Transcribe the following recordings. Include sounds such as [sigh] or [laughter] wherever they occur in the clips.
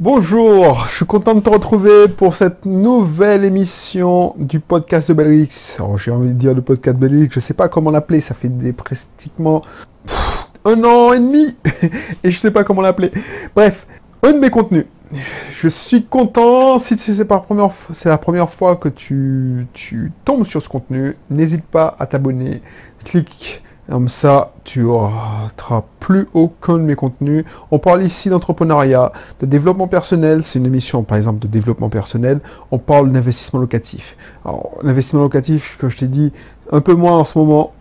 Bonjour, je suis content de te retrouver pour cette nouvelle émission du podcast de Belrix. Alors j'ai envie de dire le podcast de je sais pas comment l'appeler, ça fait des pratiquement un an et demi [laughs] et je sais pas comment l'appeler. Bref, un de mes contenus. Je suis content, si c'est la première, la première fois que tu, tu tombes sur ce contenu, n'hésite pas à t'abonner, clique comme ça, tu rateras plus aucun de mes contenus. On parle ici d'entrepreneuriat, de développement personnel. C'est une émission, par exemple, de développement personnel. On parle d'investissement locatif. Alors, l'investissement locatif, comme je t'ai dit, un peu moins en ce moment.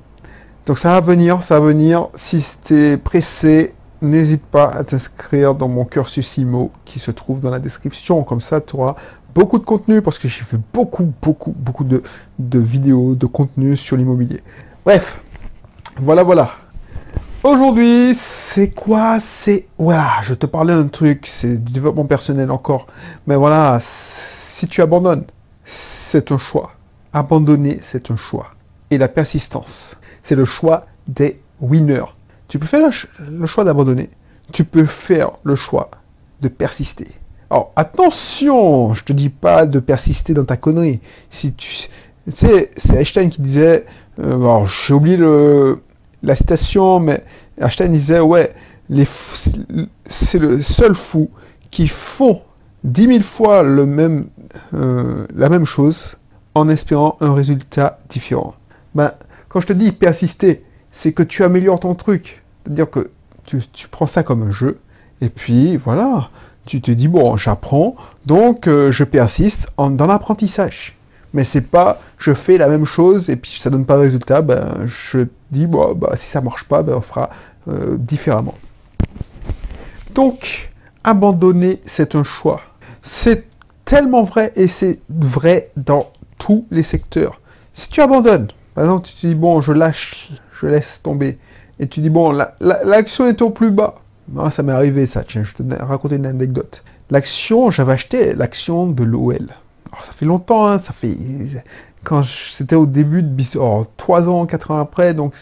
Donc, ça va venir, ça va venir. Si tu es pressé, n'hésite pas à t'inscrire dans mon cursus IMO qui se trouve dans la description. Comme ça, tu auras beaucoup de contenu parce que j'ai fait beaucoup, beaucoup, beaucoup de, de vidéos, de contenu sur l'immobilier. Bref. Voilà, voilà. Aujourd'hui, c'est quoi? C'est... Voilà, je te parlais d'un truc, c'est du développement personnel encore. Mais voilà, si tu abandonnes, c'est un choix. Abandonner, c'est un choix. Et la persistance, c'est le choix des winners. Tu peux faire le choix d'abandonner. Tu peux faire le choix de persister. Alors, attention, je te dis pas de persister dans ta connerie. Si tu... sais, c'est Einstein qui disait... Euh, j'ai oublié le la citation, mais Einstein disait, ouais, c'est le seul fou qui font dix mille fois euh, la même chose en espérant un résultat différent. Ben, quand je te dis persister, c'est que tu améliores ton truc. C'est-à-dire que tu, prends ça comme un jeu, et puis voilà, tu te dis, bon, j'apprends, donc euh, je persiste dans l'apprentissage mais c'est pas je fais la même chose et puis ça donne pas de résultat, ben, je dis bon, bah, si ça marche pas, ben, on fera euh, différemment. Donc, abandonner, c'est un choix. C'est tellement vrai et c'est vrai dans tous les secteurs. Si tu abandonnes, par exemple, tu te dis bon, je lâche, je laisse tomber, et tu dis bon, l'action est au plus bas. Ah, ça m'est arrivé ça, tiens, je te raconter une anecdote. L'action, j'avais acheté l'action de l'OL. Alors, ça fait longtemps, hein, ça fait quand c'était au début de Bisoft, oh, trois ans, quatre ans après, donc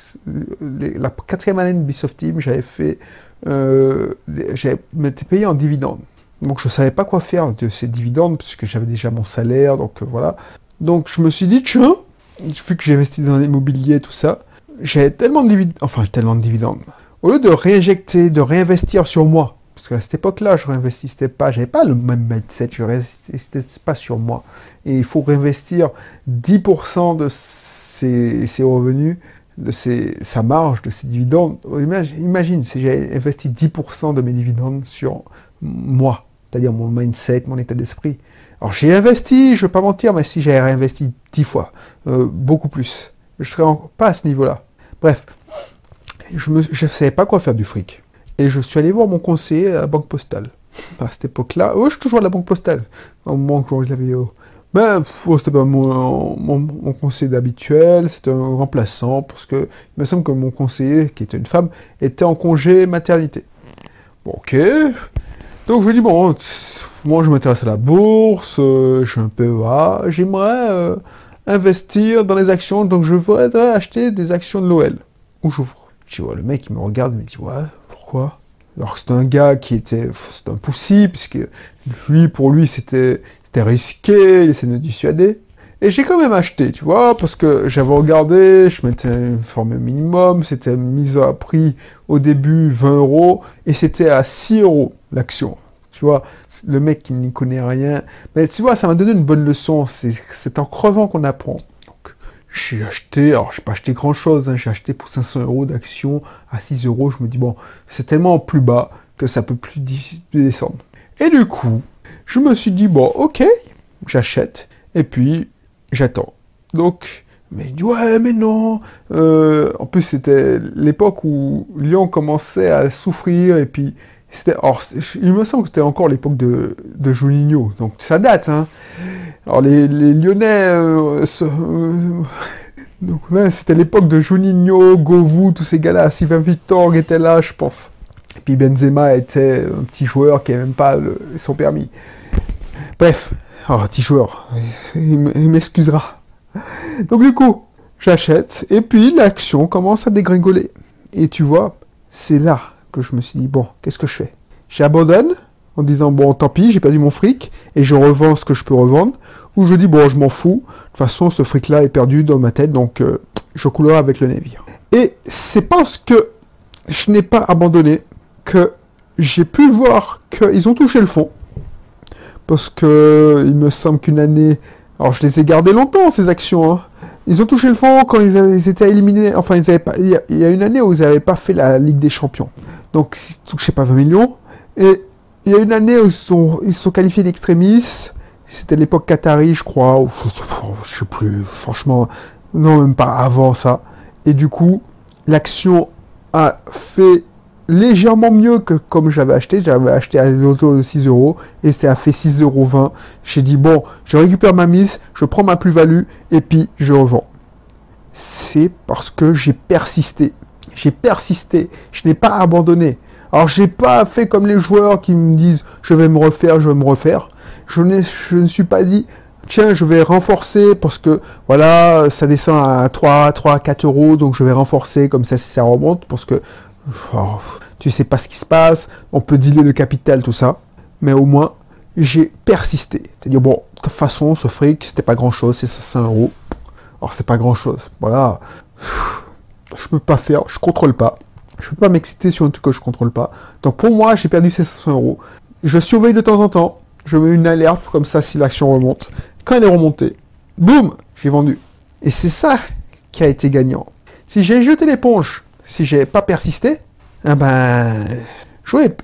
la quatrième année de Bisoft Team, j'avais fait, euh, j'avais été payé en dividendes. Donc je savais pas quoi faire de ces dividendes puisque j'avais déjà mon salaire, donc euh, voilà. Donc je me suis dit tiens, vu que j'ai investi dans l'immobilier tout ça, j'avais tellement de dividendes, enfin tellement de dividendes. Au lieu de réinjecter, de réinvestir sur moi, parce qu'à cette époque-là, je réinvestissais pas, j'avais pas le même mindset, je réinvestissais pas sur moi. Et il faut réinvestir 10% de ses, revenus, de sa marge, de ses dividendes. Imagine, si j'avais investi 10% de mes dividendes sur moi, c'est-à-dire mon mindset, mon état d'esprit. Alors j'ai investi, je ne vais pas mentir, mais si j'avais réinvesti 10 fois, euh, beaucoup plus, je serais pas à ce niveau-là. Bref, je ne savais pas quoi faire du fric. Et je suis allé voir mon conseiller à la banque postale. À cette époque-là, oh, je suis toujours à la banque postale. Au moment où je l'avais. Ben, c'était pas mon, mon, conseiller habituel, c'était un remplaçant, parce que il me semble que mon conseiller, qui était une femme, était en congé maternité. Bon, ok. Donc je lui dis, bon, moi je m'intéresse à la bourse, euh, je suis un peu ah, j'aimerais euh, investir dans les actions, donc je voudrais acheter des actions de l'OL. Où j'ouvre. Tu vois, le mec il me regarde, il me dit, ouais, Alors que c'est un gars qui était, c'est un poussi, puisque lui, pour lui, c'était, risqué, il essaie de me dissuader. Et j'ai quand même acheté, tu vois, parce que j'avais regardé, je mettais une forme minimum, c'était mise à prix au début 20 euros, et c'était à 6 euros l'action. Tu vois, le mec qui n'y connaît rien. Mais tu vois, ça m'a donné une bonne leçon. C'est en crevant qu'on apprend j'ai acheté, alors j'ai pas acheté grand chose, hein, j'ai acheté pour 500 euros d'action à 6 euros. Je me dis, bon, c'est tellement plus bas que ça peut plus descendre. Et du coup, je me suis dit, bon, ok, j'achète, et puis j'attends. Donc, mais ouais, mais non. Euh, en plus, c'était l'époque où Lyon commençait à souffrir, et puis il me semble que c'était encore l'époque de, de Juninho, donc ça date, hein. Alors les, Lyonnais, euh, euh, c'était l'époque de Juninho, Govou, tous ces gars-là. Sylvain Victor était là, je pense. Et puis Benzema était un petit joueur qui n'avait même pas son permis. Bref, oh, petit joueur, il m'excusera. Donc du coup, j'achète, et puis l'action commence à dégringoler. Et tu vois, c'est là je me suis dit, bon, qu'est-ce que je fais? J'abandonne en disant bon tant pis, j'ai perdu mon fric et je revends ce que je peux revendre, ou je dis bon je m'en fous, de toute façon ce fric-là est perdu dans ma tête, donc euh, je coulerai avec le navire. Et c'est parce que je n'ai pas abandonné que j'ai pu voir qu'ils ont touché le fond. Parce que il me semble qu'une année, alors je les ai gardés longtemps ces actions. Hein. Ils ont touché le fond quand ils, étaient éliminés. Enfin, ils avaient pas, il, y a, une année où ils n'avaient pas fait la Ligue des Champions. Donc, ils ne touchaient pas 20 millions. Et il y a une année où ils sont, ils sont qualifiés d'extrémistes. C'était l'époque Qatari, je crois. Ou, je sais plus. Franchement, non, même pas avant ça. Et du coup, l'action a fait légèrement mieux que comme j'avais acheté. J'avais acheté à l'auto de 6 euros et ça a fait 6,20 euros. J'ai dit, bon, je récupère ma mise, je prends ma plus-value et puis je revends. C'est parce que j'ai persisté. J'ai persisté. Je n'ai pas abandonné. Alors, j'ai pas fait comme les joueurs qui me disent, je vais me refaire, je vais me refaire. Je, je ne suis pas dit, tiens, je vais renforcer parce que voilà, ça descend à 3, 3, 4 euros, donc je vais renforcer comme ça, si ça remonte, parce que oh, tu sais pas ce qui se passe, on peut diluer le capital, tout ça, mais au moins, j'ai persisté. C'est-à-dire, bon, de toute façon, ce fric, c'était pas grand-chose, c'est 500 euros. Alors, c'est pas grand-chose. Voilà. Je peux pas faire, je contrôle pas. Je peux pas m'exciter sur un truc que je contrôle pas. Donc, pour moi, j'ai perdu ces 500 euros. Je surveille de temps en temps. Je mets une alerte comme ça si l'action remonte. Quand elle est remontée, boum, j'ai vendu. Et c'est ça qui a été gagnant. Si j'ai jeté l'éponge, si j'ai pas persisté, ah ben, j'aurais,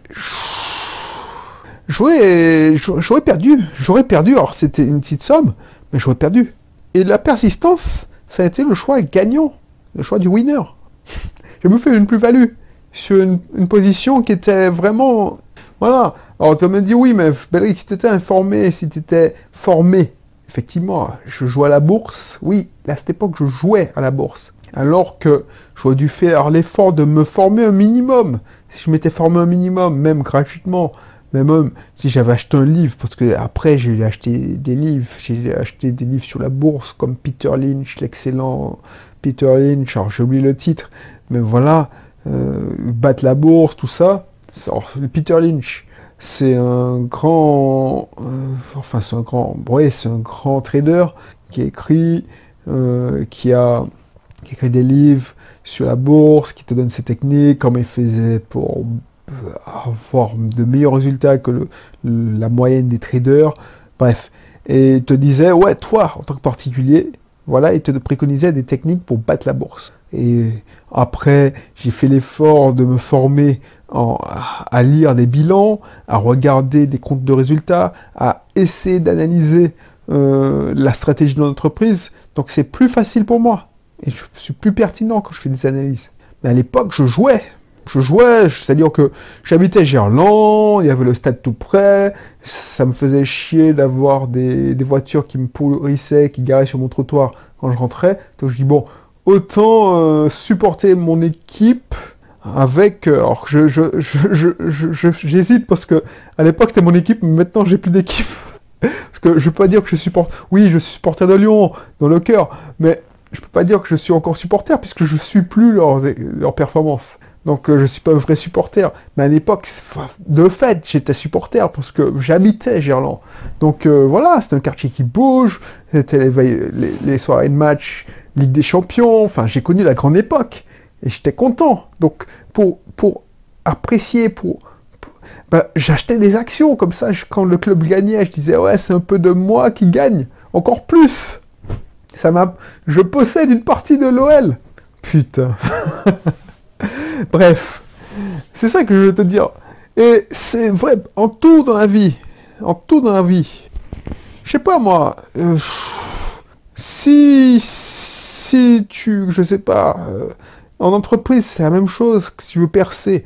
j'aurais, j'aurais perdu. J'aurais perdu. Alors c'était une petite somme, mais j'aurais perdu. Et la persistance, ça a été le choix gagnant, le choix du winner. Je me fais une plus-value sur une, position qui était vraiment, voilà. Alors tu me dis oui, mais Belric, si tu étais informé, si tu formé, effectivement, je jouais à la bourse. Oui, à cette époque, je jouais à la bourse alors que j'aurais dû faire l'effort de me former un minimum. Si je m'étais formé un minimum, même gratuitement, même si j'avais acheté un livre, parce que après j'ai acheté des livres, j'ai acheté des livres sur la bourse comme Peter Lynch, l'excellent Peter Lynch, alors j'ai oublié le titre, mais voilà, euh, battre la bourse, tout ça. Peter Lynch, c'est un grand, euh, enfin c'est un grand, ouais, c'est un grand trader qui a écrit, euh, qui a qui écrit des livres sur la bourse, qui te donne ses techniques, comment il faisait pour avoir de meilleurs résultats que la moyenne des traders. Bref. Et il te disait, ouais, toi, en tant que particulier, voilà, il te préconisait des techniques pour battre la bourse. Et après, j'ai fait l'effort de me former à lire des bilans, à regarder des comptes de résultats, à essayer d'analyser euh, la stratégie de l'entreprise. Donc c'est plus facile pour moi et je suis plus pertinent quand je fais des analyses. Mais à l'époque, je jouais. Je jouais, c'est-à-dire que j'habitais Gerland, il y avait le stade tout près, ça me faisait chier d'avoir des, voitures qui me pourrissaient, qui garaient sur mon trottoir quand je rentrais. Donc je dis, bon, autant euh, supporter mon équipe avec... Euh, alors je, j'hésite parce que à l'époque c'était mon équipe, mais maintenant j'ai plus d'équipe. [laughs] parce que je peux pas dire que je supporte... Oui, je suis supporter de Lyon, dans le cœur, mais je peux pas dire que je suis encore supporter puisque je suis plus leurs, leurs performances. Donc je euh, je suis pas un vrai supporter. Mais à l'époque, de fait, j'étais supporter parce que j'habitais Gerland. Donc euh, voilà, c'est un quartier qui bouge. C'était les, soirées de match, Ligue des Champions. Enfin, j'ai connu la grande époque et j'étais content. Donc pour pour apprécier, pour, ben, j'achetais des actions comme ça. quand le club gagnait, je disais ouais, c'est un peu de moi qui gagne. Encore plus. Ça m'a... Je possède une partie de l'OL. Putain. [laughs] Bref. C'est ça que je veux te dire. Et c'est vrai, en tout dans la vie. En tout dans la vie. Je sais pas moi. Euh, si. Si tu. Je sais pas. Euh, en entreprise, c'est la même chose. Si tu veux percer,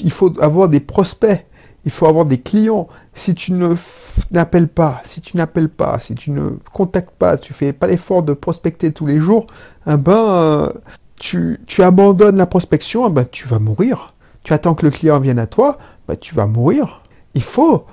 il faut avoir des prospects. Il faut avoir des clients. Si tu ne n'appelles pas, si tu n'appelles pas, si tu ne contactes pas, tu fais pas l'effort de prospecter tous les jours, eh ben, tu, abandonnes la prospection, eh ben, tu vas mourir. Tu attends que le client vienne à toi, ben, tu vas mourir. Il faut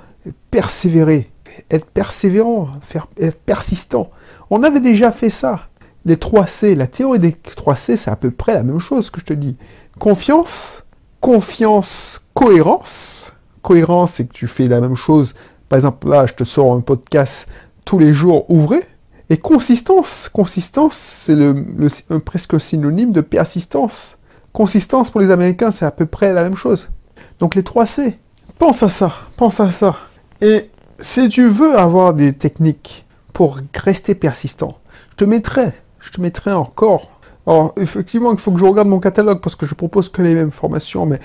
persévérer, être persévérant, faire, être persistant. On avait déjà fait ça. Les 3C, la théorie des 3C, c'est à peu près la même chose que je te dis. Confiance, confiance, cohérence, cohérence et que tu fais la même chose, par exemple là, je te sors un podcast tous les jours ouvrés, et consistance, consistance, c'est le, presque synonyme de persistance. Consistance pour les Américains, c'est à peu près la même chose. Donc les 3 C. Pense à ça, pense à ça. Et si tu veux avoir des techniques pour rester persistant, je te mettrai, je te mettrai encore. Alors, effectivement, il faut que je regarde mon catalogue parce que je propose que les mêmes formations, mais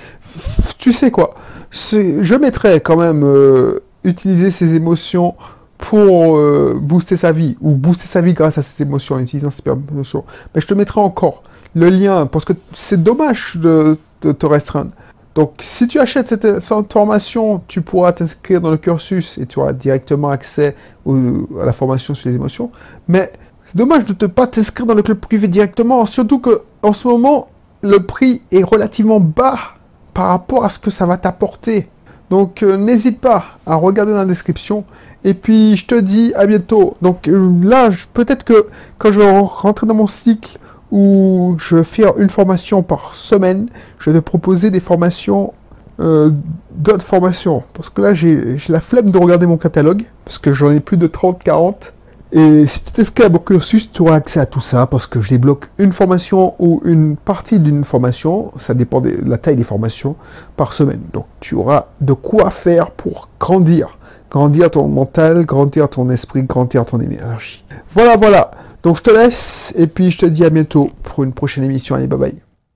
tu sais quoi, je mettrai quand même euh, utiliser ses émotions pour euh, booster sa vie, ou booster sa vie grâce à ses émotions, en utilisant ses émotions. Mais je te mettrai encore le lien, parce que c'est dommage de, te restreindre. Donc, si tu achètes cette, formation, tu pourras t'inscrire dans le cursus et tu auras directement accès à la formation sur les émotions. Mais c'est dommage de ne pas t'inscrire dans le club privé directement, surtout que en ce moment, le prix est relativement bas par rapport à ce que ça va t'apporter. Donc, euh, n'hésite pas à regarder dans la description. Et puis, je te dis à bientôt. Donc euh, là, peut-être que quand je vais rentrer dans mon cycle où je vais faire une formation par semaine, je vais proposer des formations, euh, d'autres formations. Parce que là, j'ai la flemme de regarder mon catalogue, parce que j'en ai plus de 30, 40. Et si tu t'inscris à mon cursus, tu auras accès à tout ça, parce que je débloque une formation ou une partie d'une formation, ça dépend de la taille des formations, par semaine. Donc tu auras de quoi faire pour grandir grandir ton mental, grandir ton esprit, grandir ton énergie. Voilà, voilà. Donc je te laisse et puis je te dis à bientôt pour une prochaine émission. Allez, bye bye.